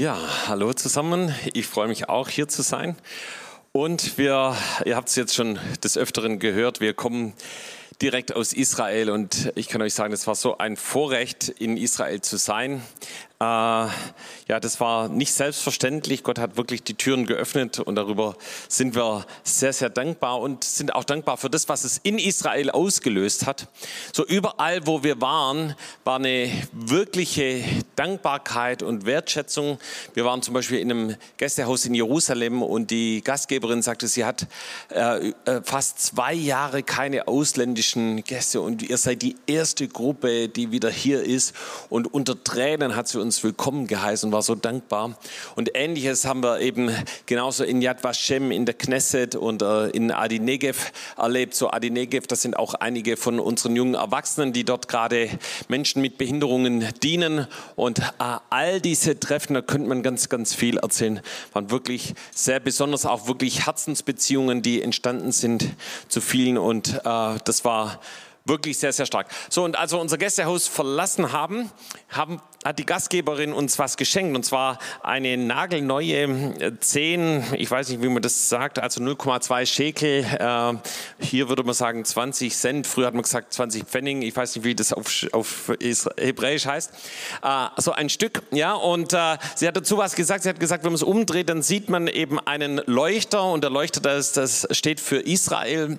Ja, hallo zusammen. Ich freue mich auch hier zu sein. Und wir, ihr habt es jetzt schon des Öfteren gehört, wir kommen direkt aus Israel und ich kann euch sagen, es war so ein Vorrecht, in Israel zu sein. Äh, ja, das war nicht selbstverständlich. Gott hat wirklich die Türen geöffnet und darüber sind wir sehr, sehr dankbar und sind auch dankbar für das, was es in Israel ausgelöst hat. So überall, wo wir waren, war eine wirkliche Dankbarkeit und Wertschätzung. Wir waren zum Beispiel in einem Gästehaus in Jerusalem und die Gastgeberin sagte, sie hat äh, äh fast zwei Jahre keine ausländischen Gäste und ihr seid die erste Gruppe, die wieder hier ist. Und unter Tränen hat sie uns uns willkommen geheißen und war so dankbar. Und ähnliches haben wir eben genauso in Yad Vashem, in der Knesset und äh, in Adi Negev erlebt. So Adi Negev, das sind auch einige von unseren jungen Erwachsenen, die dort gerade Menschen mit Behinderungen dienen. Und äh, all diese Treffen, da könnte man ganz, ganz viel erzählen, waren wirklich sehr besonders, auch wirklich Herzensbeziehungen, die entstanden sind zu vielen. Und äh, das war wirklich sehr, sehr stark. So, und als wir unser Gästehaus verlassen haben, haben hat die Gastgeberin uns was geschenkt und zwar eine nagelneue 10, äh, ich weiß nicht, wie man das sagt, also 0,2 Schekel. Äh, hier würde man sagen 20 Cent. Früher hat man gesagt 20 Pfennig. Ich weiß nicht, wie das auf, auf Hebräisch heißt. Äh, so ein Stück, ja. Und sie hat dazu was gesagt. Sie hat gesagt, wenn man es umdreht, dann sieht man eben einen Leuchter und der Leuchter, das, das steht für Israel.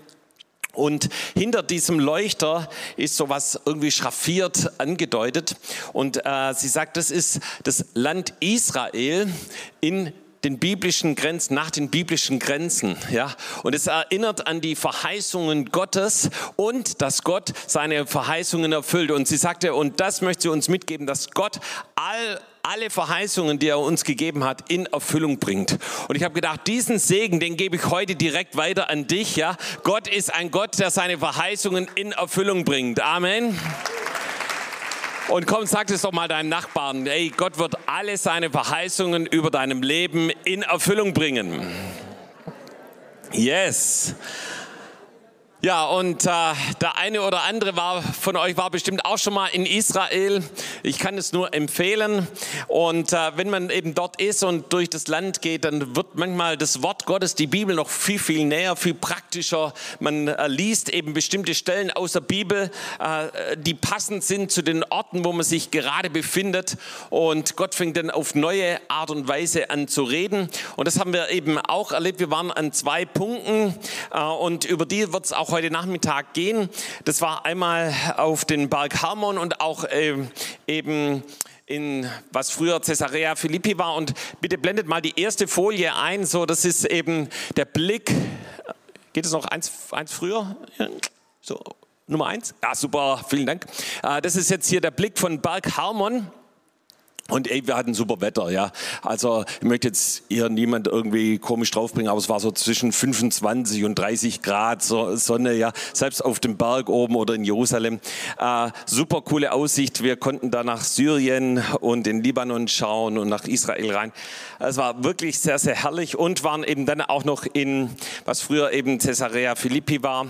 Und hinter diesem Leuchter ist sowas irgendwie schraffiert angedeutet. Und äh, sie sagt, das ist das Land Israel in den biblischen Grenzen, nach den biblischen Grenzen, ja. Und es erinnert an die Verheißungen Gottes und dass Gott seine Verheißungen erfüllt. Und sie sagte, und das möchte sie uns mitgeben, dass Gott all alle Verheißungen, die er uns gegeben hat, in Erfüllung bringt. Und ich habe gedacht, diesen Segen, den gebe ich heute direkt weiter an dich. Ja, Gott ist ein Gott, der seine Verheißungen in Erfüllung bringt. Amen. Und komm, sag es doch mal deinem Nachbarn. Ey, Gott wird alle seine Verheißungen über deinem Leben in Erfüllung bringen. Yes. Ja, und äh, der eine oder andere war, von euch war bestimmt auch schon mal in Israel. Ich kann es nur empfehlen. Und äh, wenn man eben dort ist und durch das Land geht, dann wird manchmal das Wort Gottes, die Bibel, noch viel, viel näher, viel praktischer. Man äh, liest eben bestimmte Stellen aus der Bibel, äh, die passend sind zu den Orten, wo man sich gerade befindet. Und Gott fängt dann auf neue Art und Weise an zu reden. Und das haben wir eben auch erlebt. Wir waren an zwei Punkten äh, und über die wird es auch heute Nachmittag gehen. Das war einmal auf den Berg Hermon und auch äh, eben in was früher Caesarea Philippi war. Und bitte blendet mal die erste Folie ein. So, das ist eben der Blick. Geht es noch eins, eins früher? So, Nummer eins. Ja, super, vielen Dank. Äh, das ist jetzt hier der Blick von Berg Hermon. Und ey, wir hatten super Wetter, ja. Also ich möchte jetzt hier niemand irgendwie komisch draufbringen, aber es war so zwischen 25 und 30 Grad so, Sonne, ja. Selbst auf dem Berg oben oder in Jerusalem. Äh, super coole Aussicht. Wir konnten da nach Syrien und in Libanon schauen und nach Israel rein. Es war wirklich sehr, sehr herrlich und waren eben dann auch noch in, was früher eben Caesarea Philippi war.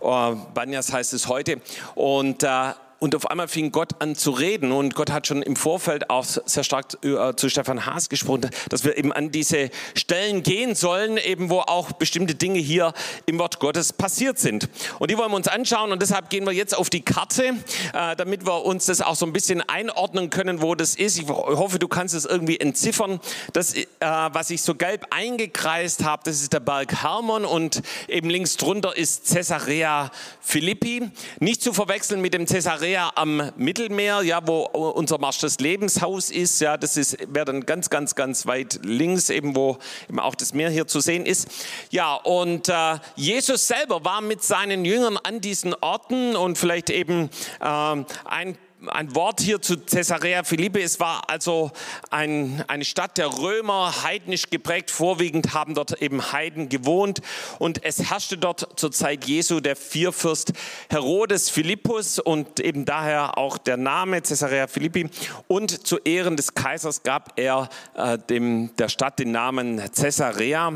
Äh, Banyas heißt es heute. Und äh, und auf einmal fing Gott an zu reden und Gott hat schon im Vorfeld auch sehr stark äh, zu Stefan Haas gesprochen, dass wir eben an diese Stellen gehen sollen, eben wo auch bestimmte Dinge hier im Wort Gottes passiert sind. Und die wollen wir uns anschauen und deshalb gehen wir jetzt auf die Karte, äh, damit wir uns das auch so ein bisschen einordnen können, wo das ist. Ich hoffe, du kannst es irgendwie entziffern. Das, äh, was ich so gelb eingekreist habe, das ist der Berg Hermon und eben links drunter ist Caesarea Philippi. Nicht zu verwechseln mit dem Caesarea Caesarea am Mittelmeer, ja, wo unser Marsch des Lebenshaus ist. Ja, das ist, wäre dann ganz, ganz, ganz weit links, eben wo eben auch das Meer hier zu sehen ist. Ja, und äh, Jesus selber war mit seinen Jüngern an diesen Orten und vielleicht eben äh, ein ein Wort hier zu Caesarea Philippi. Es war also ein, eine Stadt der Römer, heidnisch geprägt. Vorwiegend haben dort eben Heiden gewohnt. Und es herrschte dort zur Zeit Jesu der Vierfürst Herodes Philippus und eben daher auch der Name Caesarea Philippi. Und zu Ehren des Kaisers gab er äh, dem, der Stadt den Namen Caesarea.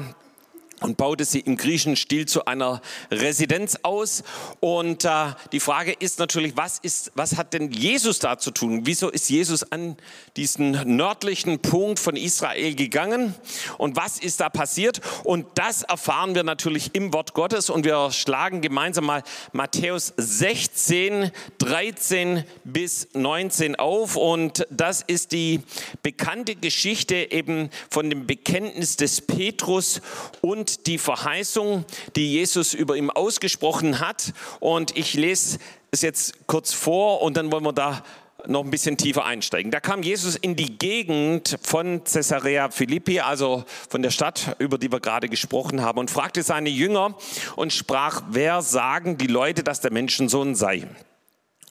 Und baute sie im griechischen Stil zu einer Residenz aus. Und äh, die Frage ist natürlich, was, ist, was hat denn Jesus da zu tun? Wieso ist Jesus an diesen nördlichen Punkt von Israel gegangen? Und was ist da passiert? Und das erfahren wir natürlich im Wort Gottes. Und wir schlagen gemeinsam mal Matthäus 16, 13 bis 19 auf. Und das ist die bekannte Geschichte eben von dem Bekenntnis des Petrus und die Verheißung, die Jesus über ihm ausgesprochen hat. Und ich lese es jetzt kurz vor und dann wollen wir da noch ein bisschen tiefer einsteigen. Da kam Jesus in die Gegend von Caesarea Philippi, also von der Stadt, über die wir gerade gesprochen haben, und fragte seine Jünger und sprach, wer sagen die Leute, dass der Menschensohn sei?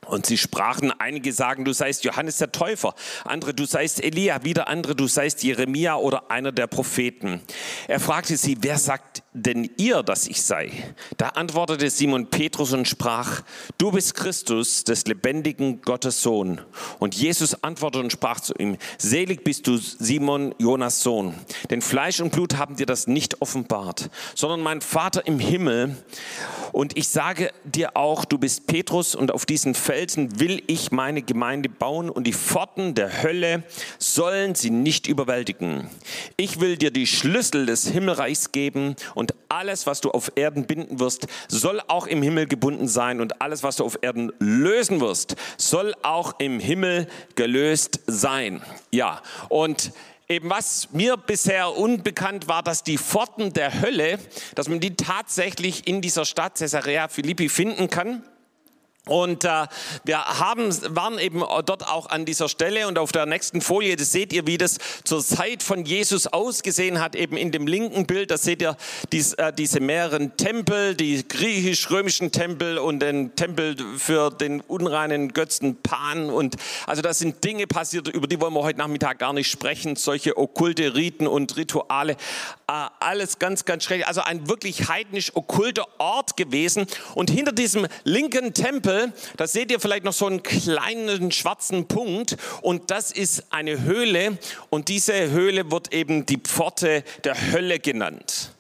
Und sie sprachen, einige sagen, du seist Johannes der Täufer, andere, du seist Elia, wieder andere, du seist Jeremia oder einer der Propheten. Er fragte sie, wer sagt denn ihr, dass ich sei? Da antwortete Simon Petrus und sprach, du bist Christus, des lebendigen Gottes Sohn. Und Jesus antwortete und sprach zu ihm, selig bist du, Simon, Jonas Sohn, denn Fleisch und Blut haben dir das nicht offenbart, sondern mein Vater im Himmel. Und ich sage dir auch, du bist Petrus und auf diesen Felsen will ich meine Gemeinde bauen und die Pforten der Hölle sollen sie nicht überwältigen. Ich will dir die Schlüssel des Himmelreichs geben und alles, was du auf Erden binden wirst, soll auch im Himmel gebunden sein und alles, was du auf Erden lösen wirst, soll auch im Himmel gelöst sein. Ja, und eben was mir bisher unbekannt war, dass die Pforten der Hölle, dass man die tatsächlich in dieser Stadt Caesarea Philippi finden kann. Und äh, wir haben, waren eben dort auch an dieser Stelle und auf der nächsten Folie, das seht ihr, wie das zur Zeit von Jesus ausgesehen hat, eben in dem linken Bild, da seht ihr dies, äh, diese mehreren Tempel, die griechisch-römischen Tempel und den Tempel für den unreinen Götzen Pan. Und also da sind Dinge passiert, über die wollen wir heute Nachmittag gar nicht sprechen, solche okkulte Riten und Rituale, äh, alles ganz, ganz schrecklich, also ein wirklich heidnisch okkulter Ort gewesen. Und hinter diesem linken Tempel da seht ihr vielleicht noch so einen kleinen schwarzen Punkt und das ist eine Höhle und diese Höhle wird eben die Pforte der Hölle genannt.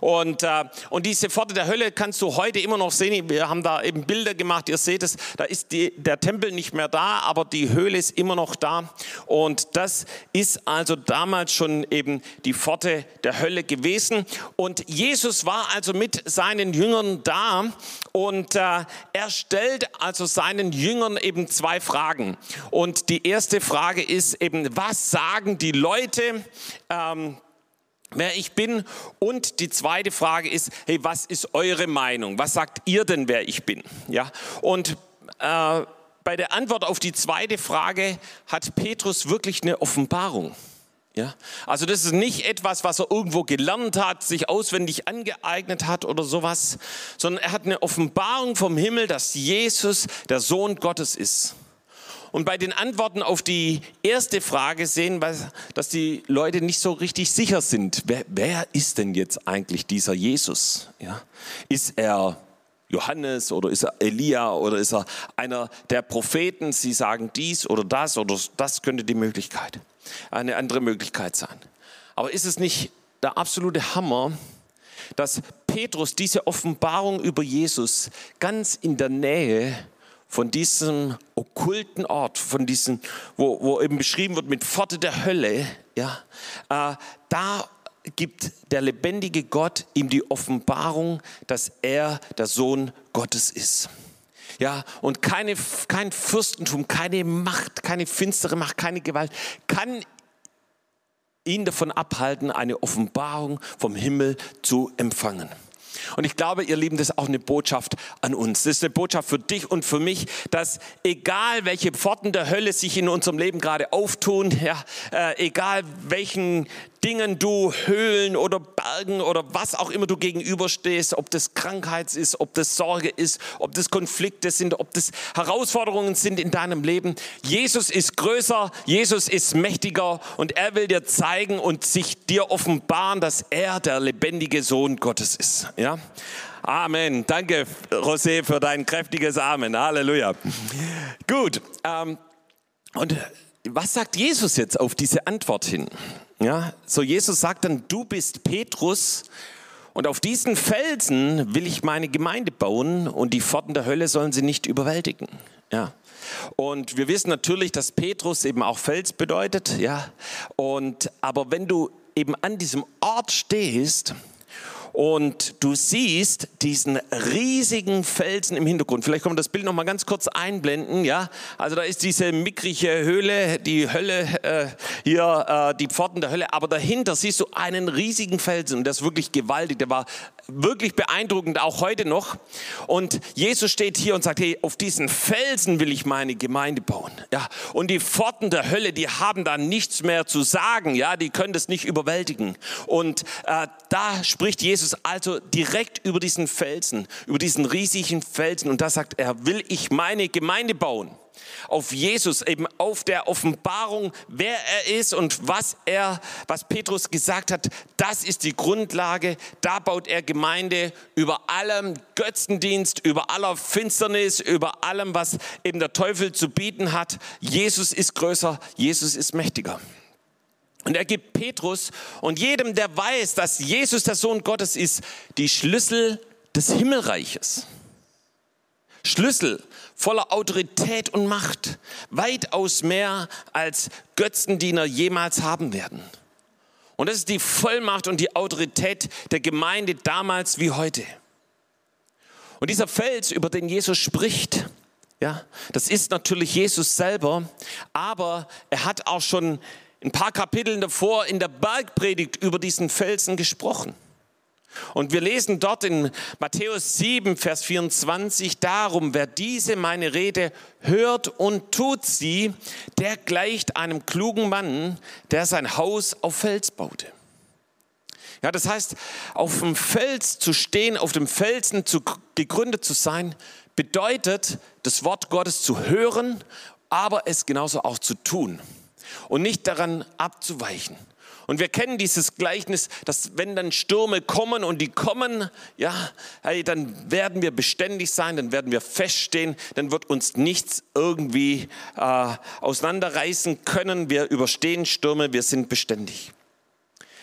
Und, äh, und diese Pforte der Hölle kannst du heute immer noch sehen. Wir haben da eben Bilder gemacht. Ihr seht es, da ist die, der Tempel nicht mehr da, aber die Höhle ist immer noch da. Und das ist also damals schon eben die Pforte der Hölle gewesen. Und Jesus war also mit seinen Jüngern da und äh, er stellt also seinen Jüngern eben zwei Fragen. Und die erste Frage ist eben, was sagen die Leute? Ähm, wer ich bin. Und die zweite Frage ist, hey, was ist eure Meinung? Was sagt ihr denn, wer ich bin? Ja, und äh, bei der Antwort auf die zweite Frage hat Petrus wirklich eine Offenbarung. Ja, also das ist nicht etwas, was er irgendwo gelernt hat, sich auswendig angeeignet hat oder sowas, sondern er hat eine Offenbarung vom Himmel, dass Jesus der Sohn Gottes ist. Und bei den Antworten auf die erste Frage sehen wir, dass die Leute nicht so richtig sicher sind. Wer, wer ist denn jetzt eigentlich dieser Jesus? Ja? Ist er Johannes oder ist er Elia oder ist er einer der Propheten? Sie sagen dies oder das oder das könnte die Möglichkeit, eine andere Möglichkeit sein. Aber ist es nicht der absolute Hammer, dass Petrus diese Offenbarung über Jesus ganz in der Nähe von diesem okkulten Ort, von diesem, wo, wo eben beschrieben wird mit Pforte der Hölle, ja, äh, da gibt der lebendige Gott ihm die Offenbarung, dass er der Sohn Gottes ist. Ja, und keine, kein Fürstentum, keine Macht, keine finstere Macht, keine Gewalt kann ihn davon abhalten, eine Offenbarung vom Himmel zu empfangen. Und ich glaube, ihr Lieben, das ist auch eine Botschaft an uns. Das ist eine Botschaft für dich und für mich, dass egal welche Pforten der Hölle sich in unserem Leben gerade auftun, ja, äh, egal welchen Dingen du Höhlen oder Bergen oder was auch immer du gegenüberstehst, ob das Krankheit ist, ob das Sorge ist, ob das Konflikte sind, ob das Herausforderungen sind in deinem Leben. Jesus ist größer, Jesus ist mächtiger und er will dir zeigen und sich dir offenbaren, dass er der lebendige Sohn Gottes ist. Ja? Amen. Danke, José, für dein kräftiges Amen. Halleluja. Gut. Ähm, und was sagt Jesus jetzt auf diese Antwort hin? Ja, so Jesus sagt dann, du bist Petrus Und auf diesen Felsen will ich meine Gemeinde bauen und die Pforten der Hölle sollen sie nicht überwältigen. Ja. Und wir wissen natürlich, dass Petrus eben auch Fels bedeutet, ja. Und, aber wenn du eben an diesem Ort stehst, und du siehst diesen riesigen Felsen im Hintergrund. Vielleicht können wir das Bild noch mal ganz kurz einblenden. Ja, also da ist diese mickrige Höhle, die Hölle äh, hier, äh, die Pforten der Hölle. Aber dahinter siehst du einen riesigen Felsen und der ist wirklich gewaltig. Der war wirklich beeindruckend, auch heute noch. Und Jesus steht hier und sagt, hey, auf diesen Felsen will ich meine Gemeinde bauen. Ja, und die Pforten der Hölle, die haben da nichts mehr zu sagen. Ja, die können das nicht überwältigen. Und äh, da spricht Jesus also direkt über diesen Felsen, über diesen riesigen Felsen. Und da sagt er, will ich meine Gemeinde bauen auf Jesus, eben auf der Offenbarung, wer er ist und was er, was Petrus gesagt hat, das ist die Grundlage. Da baut er Gemeinde über allem Götzendienst, über aller Finsternis, über allem, was eben der Teufel zu bieten hat. Jesus ist größer, Jesus ist mächtiger. Und er gibt Petrus und jedem, der weiß, dass Jesus der Sohn Gottes ist, die Schlüssel des Himmelreiches. Schlüssel voller Autorität und Macht, weitaus mehr als Götzendiener jemals haben werden. Und das ist die Vollmacht und die Autorität der Gemeinde damals wie heute. Und dieser Fels, über den Jesus spricht, ja, das ist natürlich Jesus selber, aber er hat auch schon ein paar Kapiteln davor in der Bergpredigt über diesen Felsen gesprochen. Und wir lesen dort in Matthäus 7, Vers 24, darum, wer diese meine Rede hört und tut sie, der gleicht einem klugen Mann, der sein Haus auf Fels baute. Ja, das heißt, auf dem Fels zu stehen, auf dem Felsen zu, gegründet zu sein, bedeutet, das Wort Gottes zu hören, aber es genauso auch zu tun und nicht daran abzuweichen. Und wir kennen dieses Gleichnis, dass wenn dann Stürme kommen und die kommen, ja, hey, dann werden wir beständig sein, dann werden wir feststehen, dann wird uns nichts irgendwie äh, auseinanderreißen können. Wir überstehen Stürme, wir sind beständig.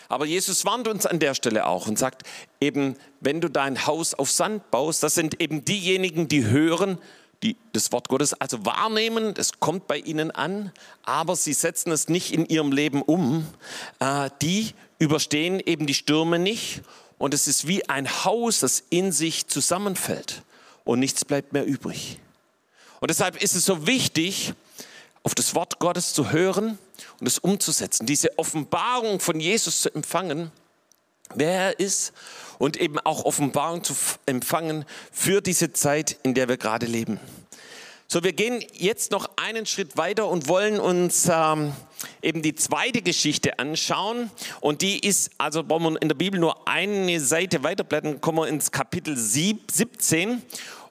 Aber Jesus warnt uns an der Stelle auch und sagt eben, wenn du dein Haus auf Sand baust, das sind eben diejenigen, die hören die das Wort Gottes also wahrnehmen, es kommt bei ihnen an, aber sie setzen es nicht in ihrem Leben um. Äh, die überstehen eben die Stürme nicht und es ist wie ein Haus, das in sich zusammenfällt und nichts bleibt mehr übrig. Und deshalb ist es so wichtig, auf das Wort Gottes zu hören und es umzusetzen, diese Offenbarung von Jesus zu empfangen, wer er ist und eben auch Offenbarung zu empfangen für diese Zeit, in der wir gerade leben. So, wir gehen jetzt noch einen Schritt weiter und wollen uns ähm, eben die zweite Geschichte anschauen. Und die ist, also brauchen wir in der Bibel nur eine Seite weiterblättern, kommen wir ins Kapitel 17.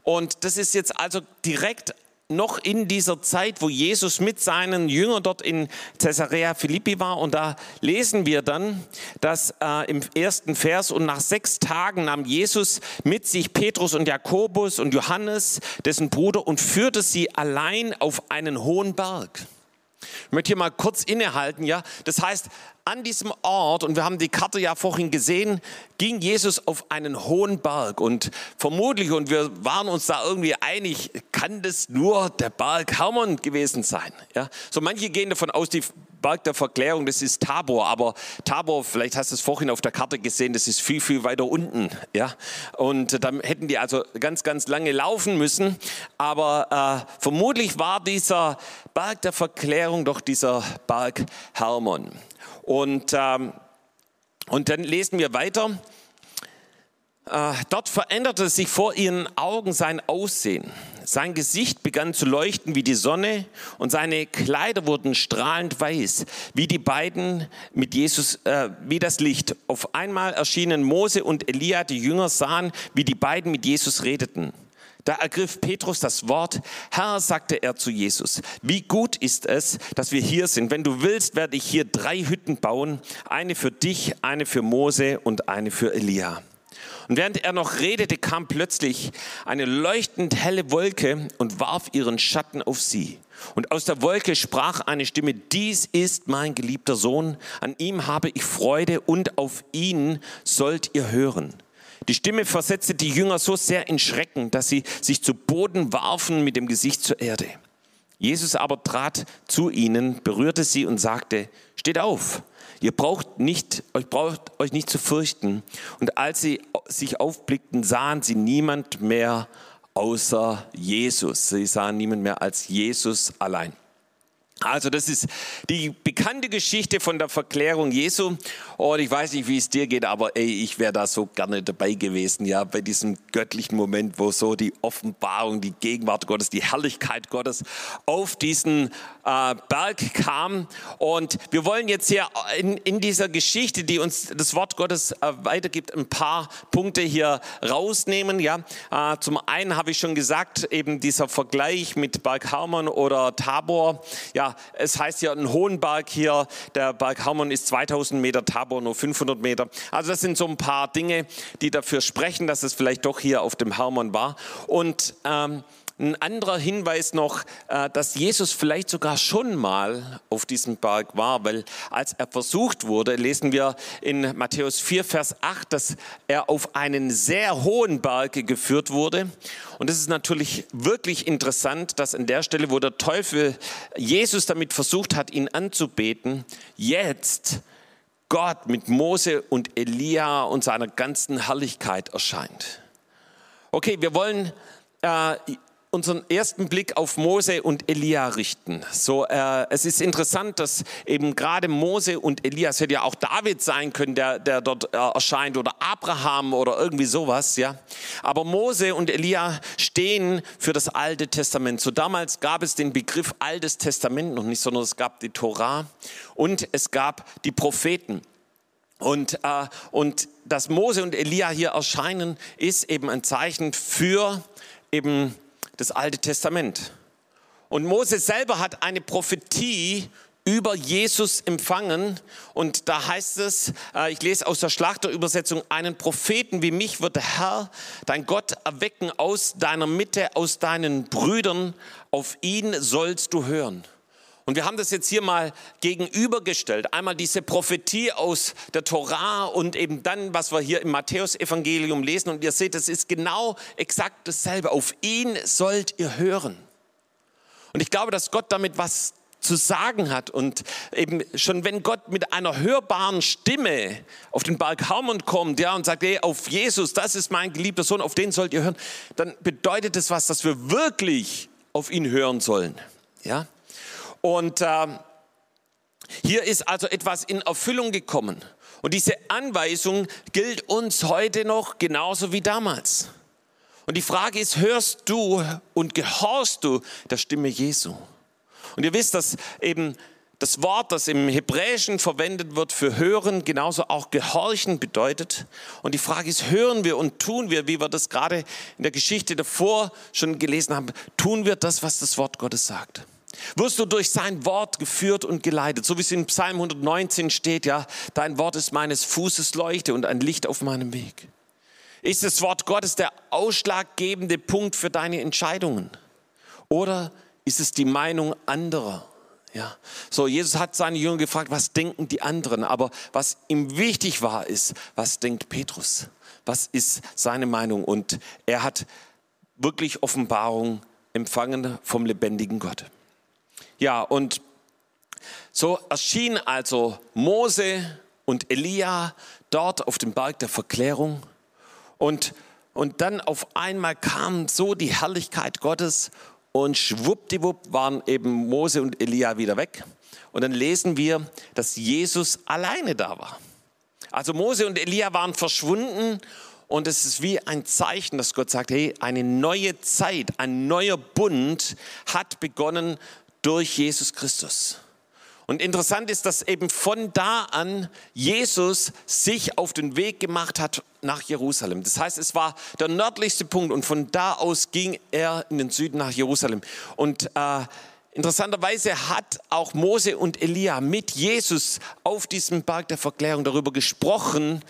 Und das ist jetzt also direkt noch in dieser Zeit, wo Jesus mit seinen Jüngern dort in Caesarea Philippi war. Und da lesen wir dann, dass äh, im ersten Vers, und nach sechs Tagen nahm Jesus mit sich Petrus und Jakobus und Johannes, dessen Bruder, und führte sie allein auf einen hohen Berg. Ich möchte hier mal kurz innehalten, ja. Das heißt, an diesem Ort, und wir haben die Karte ja vorhin gesehen, ging Jesus auf einen hohen Berg und vermutlich, und wir waren uns da irgendwie einig, kann das nur der Berg Hermon gewesen sein. Ja? So manche gehen davon aus, die Berg der Verklärung, das ist Tabor, aber Tabor, vielleicht hast du es vorhin auf der Karte gesehen, das ist viel, viel weiter unten. Ja? Und dann hätten die also ganz, ganz lange laufen müssen, aber äh, vermutlich war dieser Berg der Verklärung doch dieser Berg Hermon. Und, ähm, und dann lesen wir weiter. Äh, dort veränderte sich vor ihren Augen sein Aussehen. Sein Gesicht begann zu leuchten wie die Sonne und seine Kleider wurden strahlend weiß, wie die beiden mit Jesus, äh, wie das Licht. Auf einmal erschienen Mose und Elia, die Jünger sahen, wie die beiden mit Jesus redeten. Da ergriff Petrus das Wort. Herr, sagte er zu Jesus, wie gut ist es, dass wir hier sind. Wenn du willst, werde ich hier drei Hütten bauen. Eine für dich, eine für Mose und eine für Elia. Und während er noch redete, kam plötzlich eine leuchtend helle Wolke und warf ihren Schatten auf sie. Und aus der Wolke sprach eine Stimme, dies ist mein geliebter Sohn, an ihm habe ich Freude und auf ihn sollt ihr hören. Die Stimme versetzte die Jünger so sehr in Schrecken, dass sie sich zu Boden warfen mit dem Gesicht zur Erde. Jesus aber trat zu ihnen, berührte sie und sagte, steht auf, ihr braucht nicht, euch braucht euch nicht zu fürchten. Und als sie sich aufblickten, sahen sie niemand mehr außer Jesus. Sie sahen niemand mehr als Jesus allein. Also das ist die bekannte Geschichte von der Verklärung Jesu. Und ich weiß nicht, wie es dir geht, aber ey, ich wäre da so gerne dabei gewesen, ja, bei diesem göttlichen Moment, wo so die Offenbarung, die Gegenwart Gottes, die Herrlichkeit Gottes auf diesen äh, Berg kam. Und wir wollen jetzt hier in, in dieser Geschichte, die uns das Wort Gottes äh, weitergibt, ein paar Punkte hier rausnehmen. Ja, äh, zum einen habe ich schon gesagt, eben dieser Vergleich mit Berg Hermon oder Tabor. Ja, es heißt ja ein hohen Berg hier, der Berg Hermon ist 2000 Meter, Tabor nur 500 Meter. Also das sind so ein paar Dinge, die dafür sprechen, dass es vielleicht doch hier auf dem Hermon war. Und ähm, ein anderer Hinweis noch, äh, dass Jesus vielleicht sogar schon mal auf diesem Berg war, weil als er versucht wurde, lesen wir in Matthäus 4, Vers 8, dass er auf einen sehr hohen Berg geführt wurde. Und es ist natürlich wirklich interessant, dass an der Stelle, wo der Teufel Jesus damit versucht hat, ihn anzubeten, jetzt Gott mit Mose und Elia und seiner ganzen Herrlichkeit erscheint. Okay, wir wollen äh, unseren ersten Blick auf Mose und Elia richten. So, äh, es ist interessant, dass eben gerade Mose und Elia, es hätte ja auch David sein können, der, der dort äh, erscheint, oder Abraham oder irgendwie sowas, ja. Aber Mose und Elia stehen für das Alte Testament. So damals gab es den Begriff Altes Testament noch nicht, sondern es gab die Torah und es gab die Propheten. Und, äh, und dass Mose und Elia hier erscheinen, ist eben ein Zeichen für eben das Alte Testament. Und Mose selber hat eine Prophetie über Jesus empfangen. Und da heißt es, äh, ich lese aus der Schlachterübersetzung, einen Propheten wie mich wird der Herr, dein Gott, erwecken aus deiner Mitte, aus deinen Brüdern. Auf ihn sollst du hören. Und wir haben das jetzt hier mal gegenübergestellt. Einmal diese Prophetie aus der Torah und eben dann, was wir hier im Matthäusevangelium lesen. Und ihr seht, es ist genau exakt dasselbe. Auf ihn sollt ihr hören. Und ich glaube, dass Gott damit was zu sagen hat. Und eben schon wenn Gott mit einer hörbaren Stimme auf den Berg Hermon kommt, ja, und sagt, hey, auf Jesus, das ist mein geliebter Sohn, auf den sollt ihr hören, dann bedeutet das was, dass wir wirklich auf ihn hören sollen. Ja? Und äh, hier ist also etwas in Erfüllung gekommen. Und diese Anweisung gilt uns heute noch genauso wie damals. Und die Frage ist, hörst du und gehorchst du der Stimme Jesu? Und ihr wisst, dass eben das Wort, das im Hebräischen verwendet wird für hören, genauso auch gehorchen bedeutet. Und die Frage ist, hören wir und tun wir, wie wir das gerade in der Geschichte davor schon gelesen haben, tun wir das, was das Wort Gottes sagt? Wirst du durch sein Wort geführt und geleitet. So wie es in Psalm 119 steht, ja, dein Wort ist meines Fußes Leuchte und ein Licht auf meinem Weg. Ist das Wort Gottes der ausschlaggebende Punkt für deine Entscheidungen? Oder ist es die Meinung anderer? Ja, so Jesus hat seine Jünger gefragt, was denken die anderen? Aber was ihm wichtig war, ist, was denkt Petrus? Was ist seine Meinung? Und er hat wirklich Offenbarung empfangen vom lebendigen Gott. Ja, und so erschien also Mose und Elia dort auf dem Berg der Verklärung und, und dann auf einmal kam so die Herrlichkeit Gottes und schwuppdiwupp waren eben Mose und Elia wieder weg. Und dann lesen wir, dass Jesus alleine da war. Also Mose und Elia waren verschwunden und es ist wie ein Zeichen, dass Gott sagt, hey, eine neue Zeit, ein neuer Bund hat begonnen durch Jesus Christus. Und interessant ist, dass eben von da an Jesus sich auf den Weg gemacht hat nach Jerusalem. Das heißt, es war der nördlichste Punkt und von da aus ging er in den Süden nach Jerusalem. Und äh, interessanterweise hat auch Mose und Elia mit Jesus auf diesem Berg der Verklärung darüber gesprochen,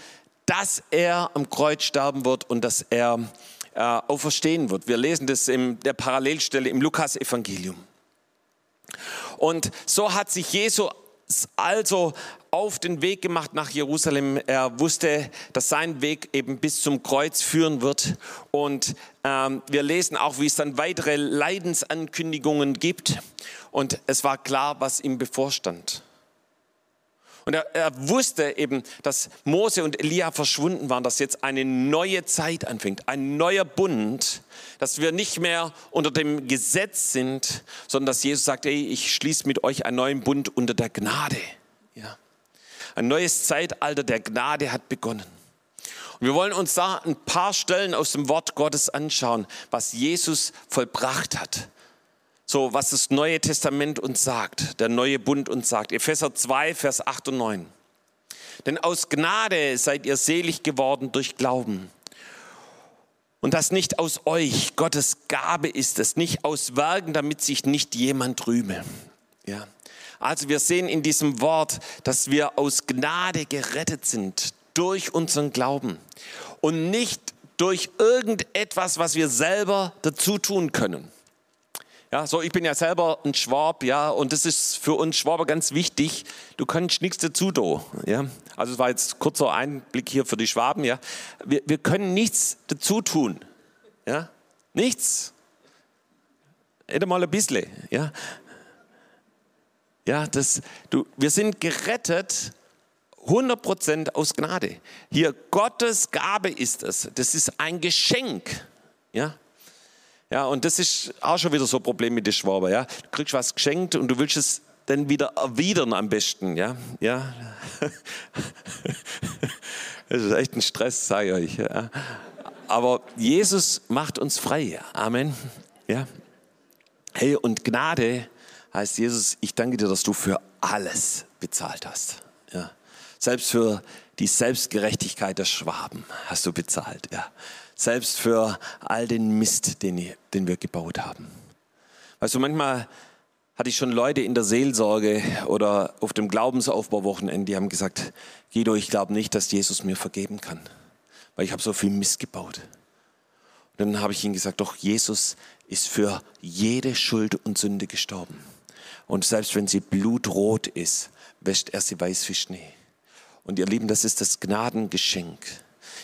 dass er am Kreuz sterben wird und dass er äh, auferstehen wird. Wir lesen das in der Parallelstelle im Lukas-Evangelium. Und so hat sich Jesus also auf den Weg gemacht nach Jerusalem. Er wusste, dass sein Weg eben bis zum Kreuz führen wird. Und ähm, wir lesen auch, wie es dann weitere Leidensankündigungen gibt. Und es war klar, was ihm bevorstand. Und er, er, wusste eben, dass Mose und Elia verschwunden waren, dass jetzt eine neue Zeit anfängt, ein neuer Bund, dass wir nicht mehr unter dem Gesetz sind, sondern dass Jesus sagt, ey, ich schließe mit euch einen neuen Bund unter der Gnade. Ja. Ein neues Zeitalter der Gnade hat begonnen. Und wir wollen uns da ein paar Stellen aus dem Wort Gottes anschauen, was Jesus vollbracht hat so was das Neue Testament uns sagt, der neue Bund uns sagt. Epheser 2, Vers 8 und 9. Denn aus Gnade seid ihr selig geworden durch Glauben. Und das nicht aus euch, Gottes Gabe ist es, nicht aus Werken, damit sich nicht jemand rühme. Ja. Also wir sehen in diesem Wort, dass wir aus Gnade gerettet sind durch unseren Glauben und nicht durch irgendetwas, was wir selber dazu tun können. Ja, so ich bin ja selber ein Schwab, ja, und das ist für uns Schwaber ganz wichtig. Du kannst nichts dazu do, ja. Also es war jetzt kurzer Einblick hier für die Schwaben, ja. Wir, wir können nichts dazu tun, ja, nichts. Hätte mal ein bisschen, ja. Ja, das, du, wir sind gerettet 100% aus Gnade. Hier Gottes Gabe ist es. Das ist ein Geschenk, ja. Ja, und das ist auch schon wieder so ein Problem mit den Schwaben. Ja? Du kriegst was geschenkt und du willst es dann wieder erwidern am besten. Ja, ja. Das ist echt ein Stress, sage ich euch. Ja. Aber Jesus macht uns frei. Amen. Ja. Hey, und Gnade heißt Jesus, ich danke dir, dass du für alles bezahlt hast. Ja. Selbst für die Selbstgerechtigkeit der Schwaben hast du bezahlt. Ja selbst für all den Mist, den, den wir gebaut haben. Weißt du, manchmal hatte ich schon Leute in der Seelsorge oder auf dem Glaubensaufbauwochenende, die haben gesagt, Guido, ich glaube nicht, dass Jesus mir vergeben kann, weil ich habe so viel Mist gebaut. Und dann habe ich ihnen gesagt, doch Jesus ist für jede Schuld und Sünde gestorben. Und selbst wenn sie blutrot ist, wäscht er sie weiß wie Schnee. Und ihr Lieben, das ist das Gnadengeschenk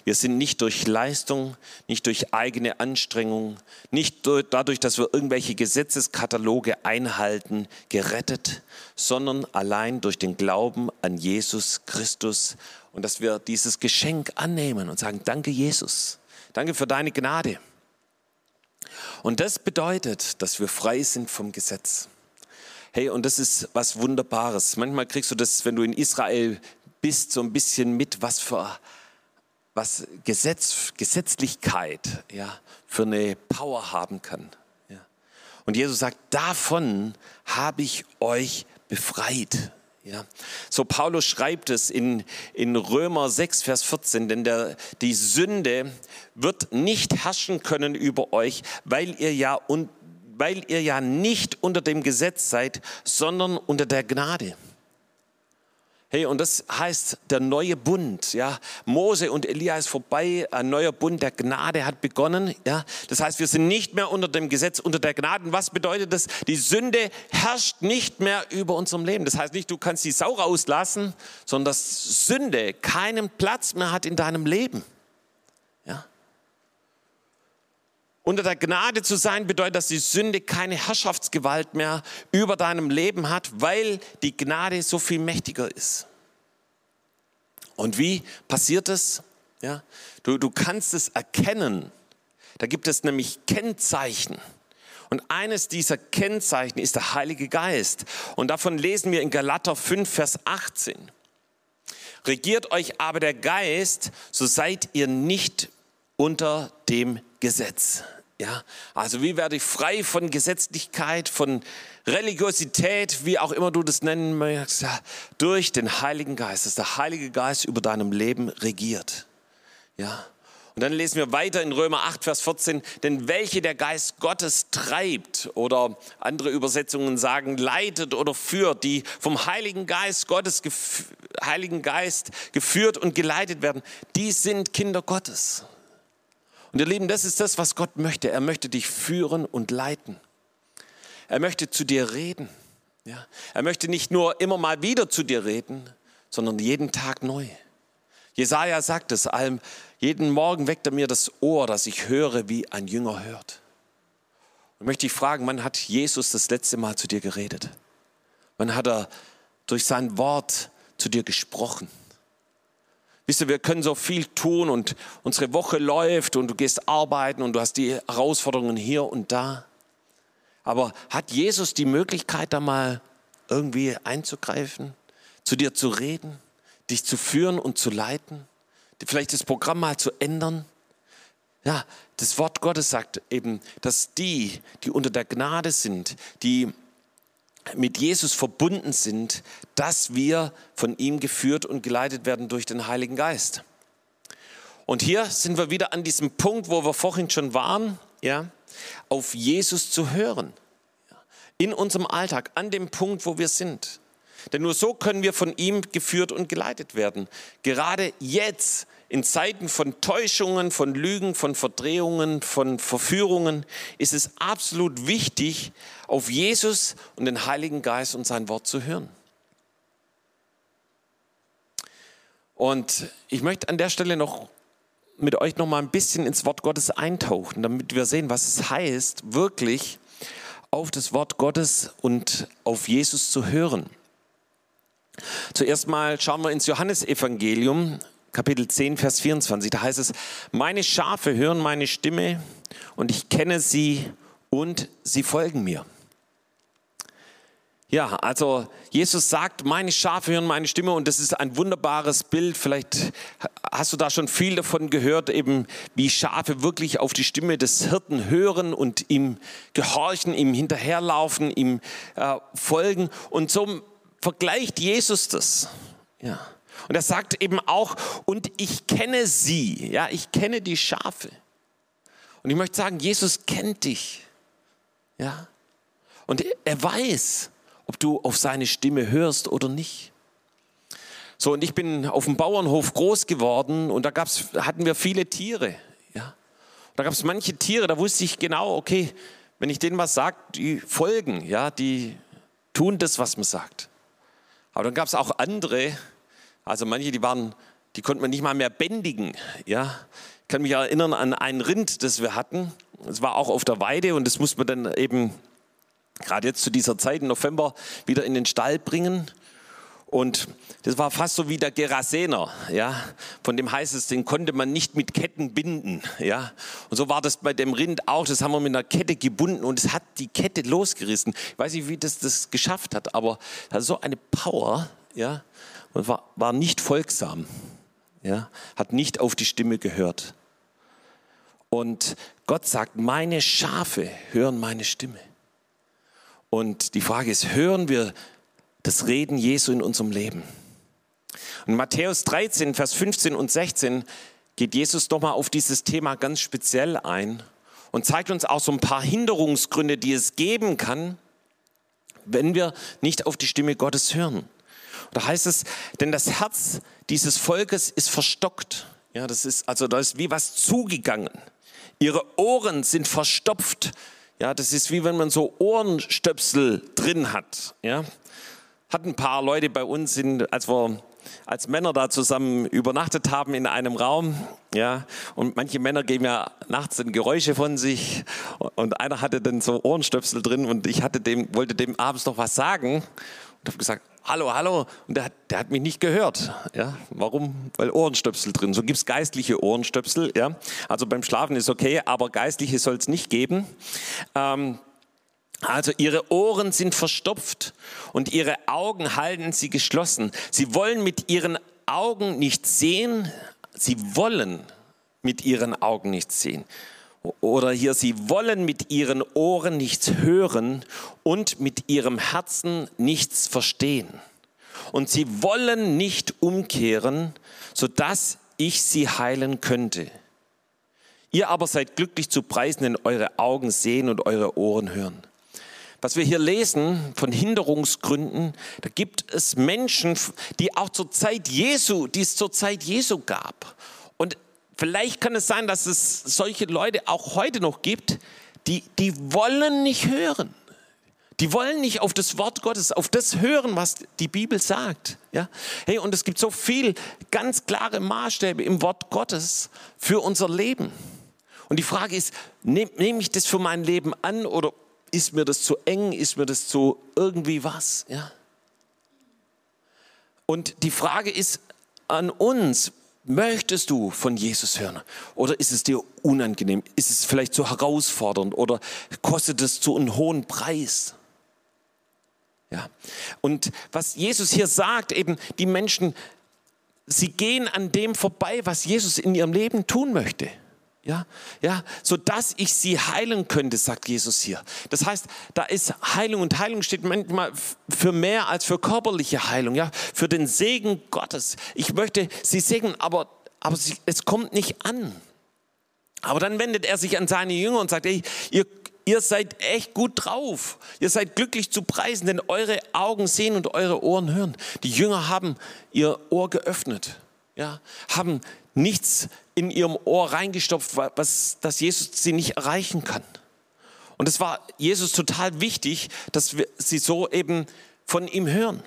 wir sind nicht durch Leistung, nicht durch eigene Anstrengung, nicht dadurch, dass wir irgendwelche Gesetzeskataloge einhalten, gerettet, sondern allein durch den Glauben an Jesus Christus und dass wir dieses Geschenk annehmen und sagen, danke Jesus, danke für deine Gnade. Und das bedeutet, dass wir frei sind vom Gesetz. Hey, und das ist was Wunderbares. Manchmal kriegst du das, wenn du in Israel bist, so ein bisschen mit, was für was Gesetz, Gesetzlichkeit ja, für eine Power haben kann. Ja. Und Jesus sagt, davon habe ich euch befreit. Ja. So Paulus schreibt es in, in Römer 6, Vers 14, denn der, die Sünde wird nicht herrschen können über euch, weil ihr ja und weil ihr ja nicht unter dem Gesetz seid, sondern unter der Gnade. Hey, und das heißt der neue Bund, ja. Mose und Elia ist vorbei, ein neuer Bund der Gnade hat begonnen, ja. Das heißt, wir sind nicht mehr unter dem Gesetz, unter der Gnade. Und was bedeutet das? Die Sünde herrscht nicht mehr über unserem Leben. Das heißt nicht, du kannst die Sau rauslassen, sondern dass Sünde keinen Platz mehr hat in deinem Leben. Unter der Gnade zu sein bedeutet, dass die Sünde keine Herrschaftsgewalt mehr über deinem Leben hat, weil die Gnade so viel mächtiger ist. Und wie passiert es? Ja, du, du kannst es erkennen. Da gibt es nämlich Kennzeichen. Und eines dieser Kennzeichen ist der Heilige Geist. Und davon lesen wir in Galater 5, Vers 18. Regiert euch aber der Geist, so seid ihr nicht unter dem Gesetz. Ja, also wie werde ich frei von Gesetzlichkeit, von Religiosität, wie auch immer du das nennen möchtest, ja, durch den Heiligen Geist, dass der Heilige Geist über deinem Leben regiert. Ja. Und dann lesen wir weiter in Römer 8, Vers 14, denn welche der Geist Gottes treibt oder andere Übersetzungen sagen leitet oder führt, die vom Heiligen Geist Gottes, Heiligen Geist geführt und geleitet werden, die sind Kinder Gottes. Und ihr Lieben, das ist das, was Gott möchte. Er möchte dich führen und leiten. Er möchte zu dir reden. Ja? Er möchte nicht nur immer mal wieder zu dir reden, sondern jeden Tag neu. Jesaja sagt es allem, jeden Morgen weckt er mir das Ohr, dass ich höre, wie ein Jünger hört. Und möchte ich fragen, wann hat Jesus das letzte Mal zu dir geredet? Wann hat er durch sein Wort zu dir gesprochen? Wisst ihr, wir können so viel tun und unsere Woche läuft und du gehst arbeiten und du hast die Herausforderungen hier und da. Aber hat Jesus die Möglichkeit, da mal irgendwie einzugreifen, zu dir zu reden, dich zu führen und zu leiten, vielleicht das Programm mal zu ändern? Ja, das Wort Gottes sagt eben, dass die, die unter der Gnade sind, die mit Jesus verbunden sind, dass wir von ihm geführt und geleitet werden durch den Heiligen Geist. Und hier sind wir wieder an diesem Punkt, wo wir vorhin schon waren, ja, auf Jesus zu hören. In unserem Alltag, an dem Punkt, wo wir sind. Denn nur so können wir von ihm geführt und geleitet werden. Gerade jetzt, in Zeiten von Täuschungen, von Lügen, von Verdrehungen, von Verführungen, ist es absolut wichtig, auf Jesus und den Heiligen Geist und sein Wort zu hören. Und ich möchte an der Stelle noch mit euch noch mal ein bisschen ins Wort Gottes eintauchen, damit wir sehen, was es heißt, wirklich auf das Wort Gottes und auf Jesus zu hören. Zuerst mal schauen wir ins Johannesevangelium, Kapitel 10, Vers 24. Da heißt es, meine Schafe hören meine Stimme und ich kenne sie und sie folgen mir. Ja, also Jesus sagt, meine Schafe hören meine Stimme und das ist ein wunderbares Bild. Vielleicht hast du da schon viel davon gehört, eben wie Schafe wirklich auf die Stimme des Hirten hören und ihm gehorchen, ihm hinterherlaufen, ihm äh, folgen. Und so vergleicht Jesus das. Ja. Und er sagt eben auch, und ich kenne sie, ja, ich kenne die Schafe. Und ich möchte sagen, Jesus kennt dich. Ja. Und er weiß, ob du auf seine Stimme hörst oder nicht. So, und ich bin auf dem Bauernhof groß geworden und da gab's, hatten wir viele Tiere. Ja. Da gab es manche Tiere, da wusste ich genau, okay, wenn ich denen was sage, die folgen, ja, die tun das, was man sagt. Aber dann gab es auch andere, also manche, die waren, die konnte man nicht mal mehr bändigen. Ja. Ich kann mich erinnern an ein Rind, das wir hatten. Es war auch auf der Weide und das muss man dann eben gerade jetzt zu dieser Zeit im November wieder in den Stall bringen. Und das war fast so wie der Gerasener, ja. Von dem heißt es, den konnte man nicht mit Ketten binden, ja. Und so war das bei dem Rind auch. Das haben wir mit einer Kette gebunden und es hat die Kette losgerissen. Ich weiß nicht, wie das das geschafft hat, aber hat so eine Power, ja. Und war, war nicht folgsam, ja. Hat nicht auf die Stimme gehört. Und Gott sagt, meine Schafe hören meine Stimme. Und die Frage ist, hören wir das Reden Jesu in unserem Leben? Und Matthäus 13, Vers 15 und 16 geht Jesus nochmal auf dieses Thema ganz speziell ein und zeigt uns auch so ein paar Hinderungsgründe, die es geben kann, wenn wir nicht auf die Stimme Gottes hören. Da heißt es, denn das Herz dieses Volkes ist verstockt. Ja, das ist, also da ist wie was zugegangen. Ihre Ohren sind verstopft. Ja, das ist wie wenn man so Ohrenstöpsel drin hat. Ja, hat ein paar Leute bei uns, in, als wir als Männer da zusammen übernachtet haben in einem Raum, ja, und manche Männer geben ja nachts dann Geräusche von sich und einer hatte dann so Ohrenstöpsel drin und ich hatte dem, wollte dem abends noch was sagen und habe gesagt, hallo, hallo. Und der hat, der hat mich nicht gehört. Ja, warum? Weil Ohrenstöpsel drin. So gibt es geistliche Ohrenstöpsel. Ja, also beim Schlafen ist okay, aber geistliche soll es nicht geben. Ähm, also ihre Ohren sind verstopft und ihre Augen halten sie geschlossen. Sie wollen mit ihren Augen nicht sehen. Sie wollen mit ihren Augen nicht sehen. Oder hier, sie wollen mit ihren Ohren nichts hören und mit ihrem Herzen nichts verstehen. Und sie wollen nicht umkehren, sodass ich sie heilen könnte. Ihr aber seid glücklich zu preisen, denn eure Augen sehen und eure Ohren hören. Was wir hier lesen von Hinderungsgründen, da gibt es Menschen, die auch zur Zeit Jesu, die es zur Zeit Jesu gab. Und Vielleicht kann es sein, dass es solche Leute auch heute noch gibt, die, die wollen nicht hören. Die wollen nicht auf das Wort Gottes, auf das hören, was die Bibel sagt. Ja? Hey, und es gibt so viel ganz klare Maßstäbe im Wort Gottes für unser Leben. Und die Frage ist, nehme nehm ich das für mein Leben an oder ist mir das zu eng, ist mir das zu irgendwie was? Ja? Und die Frage ist an uns, möchtest du von Jesus hören? Oder ist es dir unangenehm? Ist es vielleicht zu herausfordernd oder kostet es zu einem hohen Preis? Ja. Und was Jesus hier sagt, eben die Menschen, sie gehen an dem vorbei, was Jesus in ihrem Leben tun möchte. Ja, ja, so dass ich sie heilen könnte, sagt Jesus hier. Das heißt, da ist Heilung und Heilung steht manchmal für mehr als für körperliche Heilung, ja, für den Segen Gottes. Ich möchte sie segnen, aber, aber sie, es kommt nicht an. Aber dann wendet er sich an seine Jünger und sagt, ey, ihr, ihr seid echt gut drauf. Ihr seid glücklich zu preisen, denn eure Augen sehen und eure Ohren hören. Die Jünger haben ihr Ohr geöffnet, ja, haben nichts in ihrem Ohr reingestopft, was, dass Jesus sie nicht erreichen kann. Und es war Jesus total wichtig, dass wir sie so eben von ihm hören.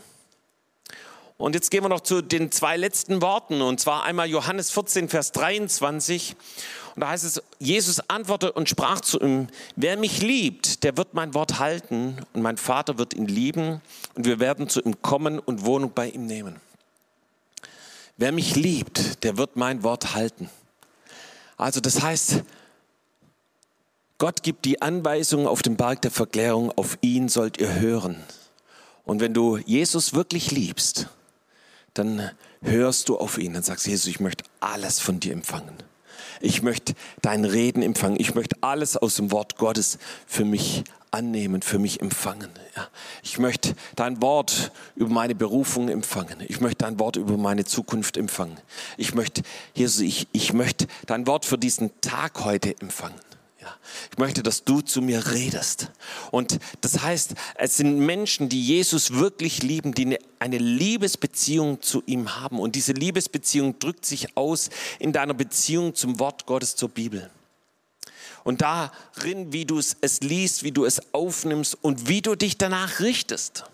Und jetzt gehen wir noch zu den zwei letzten Worten, und zwar einmal Johannes 14, Vers 23. Und da heißt es, Jesus antwortete und sprach zu ihm, wer mich liebt, der wird mein Wort halten und mein Vater wird ihn lieben und wir werden zu ihm kommen und Wohnung bei ihm nehmen. Wer mich liebt, der wird mein Wort halten. Also das heißt, Gott gibt die Anweisung auf dem Berg der Verklärung, auf ihn sollt ihr hören. Und wenn du Jesus wirklich liebst, dann hörst du auf ihn, dann sagst Jesus, ich möchte alles von dir empfangen. Ich möchte dein Reden empfangen. Ich möchte alles aus dem Wort Gottes für mich annehmen, für mich empfangen. Ja. Ich möchte dein Wort über meine Berufung empfangen. Ich möchte dein Wort über meine Zukunft empfangen. Ich möchte, Jesus, ich, ich möchte dein Wort für diesen Tag heute empfangen. Ja. Ich möchte, dass du zu mir redest. Und das heißt, es sind Menschen, die Jesus wirklich lieben, die eine, eine Liebesbeziehung zu ihm haben. Und diese Liebesbeziehung drückt sich aus in deiner Beziehung zum Wort Gottes, zur Bibel und darin, wie du es, es liest, wie du es aufnimmst und wie du dich danach richtest.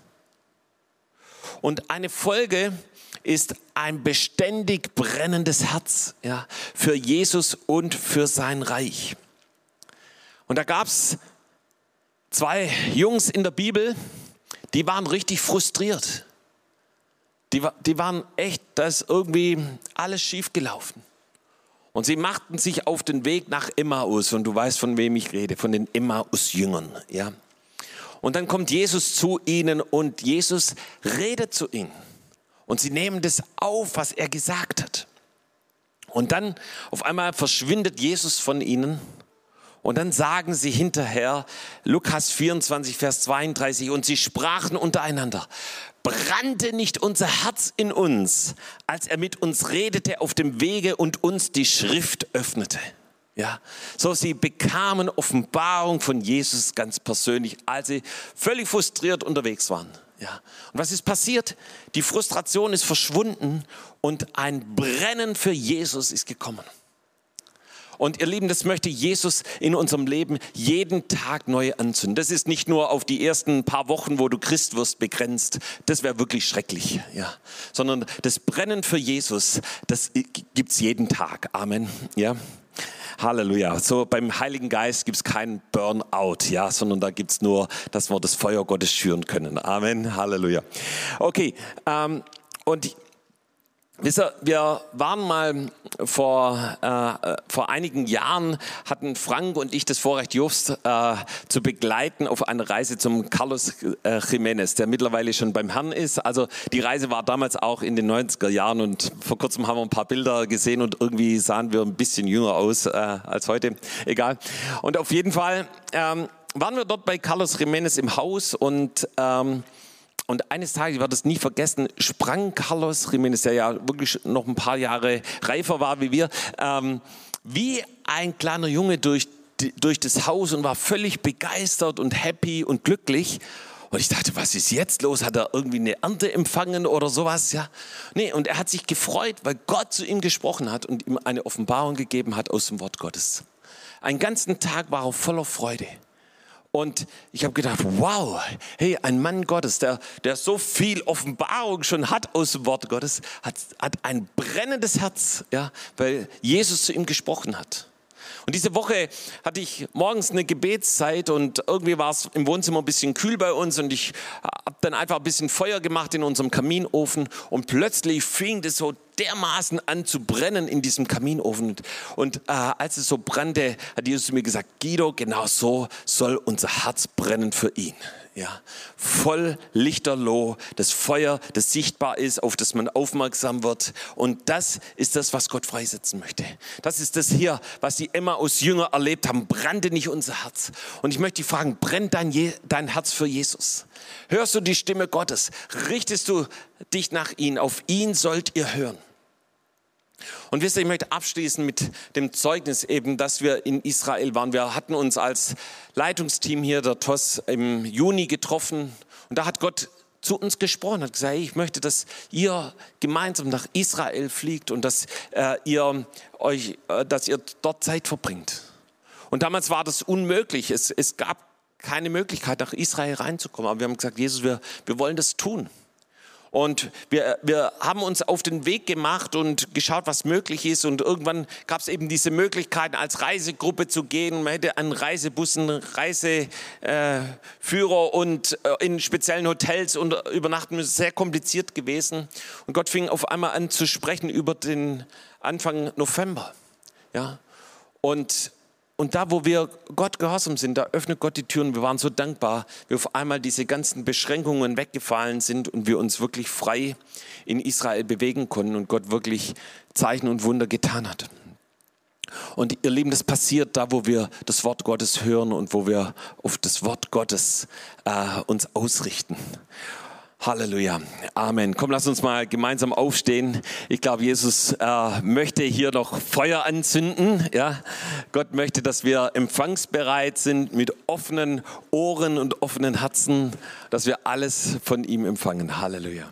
Und eine Folge ist ein beständig brennendes Herz ja, für Jesus und für sein Reich. Und da gab es zwei Jungs in der Bibel, die waren richtig frustriert. Die, die waren echt, da ist irgendwie alles schief gelaufen. Und sie machten sich auf den Weg nach Emmaus. Und du weißt, von wem ich rede, von den Emmaus-Jüngern. Ja? Und dann kommt Jesus zu ihnen und Jesus redet zu ihnen. Und sie nehmen das auf, was er gesagt hat. Und dann auf einmal verschwindet Jesus von ihnen. Und dann sagen sie hinterher, Lukas 24, Vers 32, und sie sprachen untereinander, brannte nicht unser Herz in uns, als er mit uns redete auf dem Wege und uns die Schrift öffnete. Ja, so sie bekamen Offenbarung von Jesus ganz persönlich, als sie völlig frustriert unterwegs waren. Ja. Und was ist passiert? Die Frustration ist verschwunden und ein Brennen für Jesus ist gekommen. Und ihr Lieben, das möchte Jesus in unserem Leben jeden Tag neu anzünden. Das ist nicht nur auf die ersten paar Wochen, wo du Christ wirst, begrenzt. Das wäre wirklich schrecklich, ja. Sondern das Brennen für Jesus, das gibt's jeden Tag. Amen, ja. Halleluja. So beim Heiligen Geist gibt's keinen Burnout, ja, sondern da gibt's nur, dass wir das Feuer Gottes schüren können. Amen. Halleluja. Okay. Ähm, und Wisst ihr, wir waren mal vor, äh, vor einigen Jahren, hatten Frank und ich das Vorrecht, Just äh, zu begleiten auf eine Reise zum Carlos äh, Jiménez, der mittlerweile schon beim Herrn ist. Also die Reise war damals auch in den 90er Jahren und vor kurzem haben wir ein paar Bilder gesehen und irgendwie sahen wir ein bisschen jünger aus äh, als heute. Egal. Und auf jeden Fall ähm, waren wir dort bei Carlos Jiménez im Haus und ähm, und eines Tages, ich werde es nie vergessen, sprang Carlos Jiménez, der ja wirklich noch ein paar Jahre reifer war wie wir, ähm, wie ein kleiner Junge durch, durch das Haus und war völlig begeistert und happy und glücklich. Und ich dachte, was ist jetzt los? Hat er irgendwie eine Ernte empfangen oder sowas? Ja. Nee, und er hat sich gefreut, weil Gott zu ihm gesprochen hat und ihm eine Offenbarung gegeben hat aus dem Wort Gottes. Einen ganzen Tag war er voller Freude. Und ich habe gedacht, wow, hey, ein Mann Gottes, der, der so viel Offenbarung schon hat aus dem Wort Gottes, hat, hat ein brennendes Herz, ja, weil Jesus zu ihm gesprochen hat. Und diese Woche hatte ich morgens eine Gebetszeit und irgendwie war es im Wohnzimmer ein bisschen kühl bei uns und ich habe dann einfach ein bisschen Feuer gemacht in unserem Kaminofen und plötzlich fing das so dermaßen an zu brennen in diesem Kaminofen. Und äh, als es so brannte, hat Jesus zu mir gesagt, Guido, genau so soll unser Herz brennen für ihn ja, voll lichterloh, das Feuer, das sichtbar ist, auf das man aufmerksam wird. Und das ist das, was Gott freisetzen möchte. Das ist das hier, was die Emma aus Jünger erlebt haben. Brannte nicht unser Herz. Und ich möchte dich fragen, brennt dein, Je dein Herz für Jesus? Hörst du die Stimme Gottes? Richtest du dich nach ihm? Auf ihn sollt ihr hören. Und wisst ihr, ich möchte abschließen mit dem Zeugnis eben, dass wir in Israel waren. Wir hatten uns als Leitungsteam hier, der TOS, im Juni getroffen. Und da hat Gott zu uns gesprochen, hat gesagt, ich möchte, dass ihr gemeinsam nach Israel fliegt und dass äh, ihr euch, äh, dass ihr dort Zeit verbringt. Und damals war das unmöglich. Es, es gab keine Möglichkeit, nach Israel reinzukommen. Aber wir haben gesagt, Jesus, wir, wir wollen das tun. Und wir, wir haben uns auf den Weg gemacht und geschaut, was möglich ist. Und irgendwann gab es eben diese Möglichkeit, als Reisegruppe zu gehen. Man hätte an Reisebussen, Reiseführer und äh, in speziellen Hotels und übernachten müssen. Sehr kompliziert gewesen. Und Gott fing auf einmal an zu sprechen über den Anfang November. Ja. Und und da, wo wir Gott gehorsam sind, da öffnet Gott die Türen. Wir waren so dankbar, wie auf einmal diese ganzen Beschränkungen weggefallen sind und wir uns wirklich frei in Israel bewegen konnten und Gott wirklich Zeichen und Wunder getan hat. Und ihr Lieben, das passiert da, wo wir das Wort Gottes hören und wo wir auf das Wort Gottes äh, uns ausrichten. Halleluja. Amen. Komm, lass uns mal gemeinsam aufstehen. Ich glaube, Jesus äh, möchte hier noch Feuer anzünden. Ja? Gott möchte, dass wir empfangsbereit sind mit offenen Ohren und offenen Herzen, dass wir alles von ihm empfangen. Halleluja.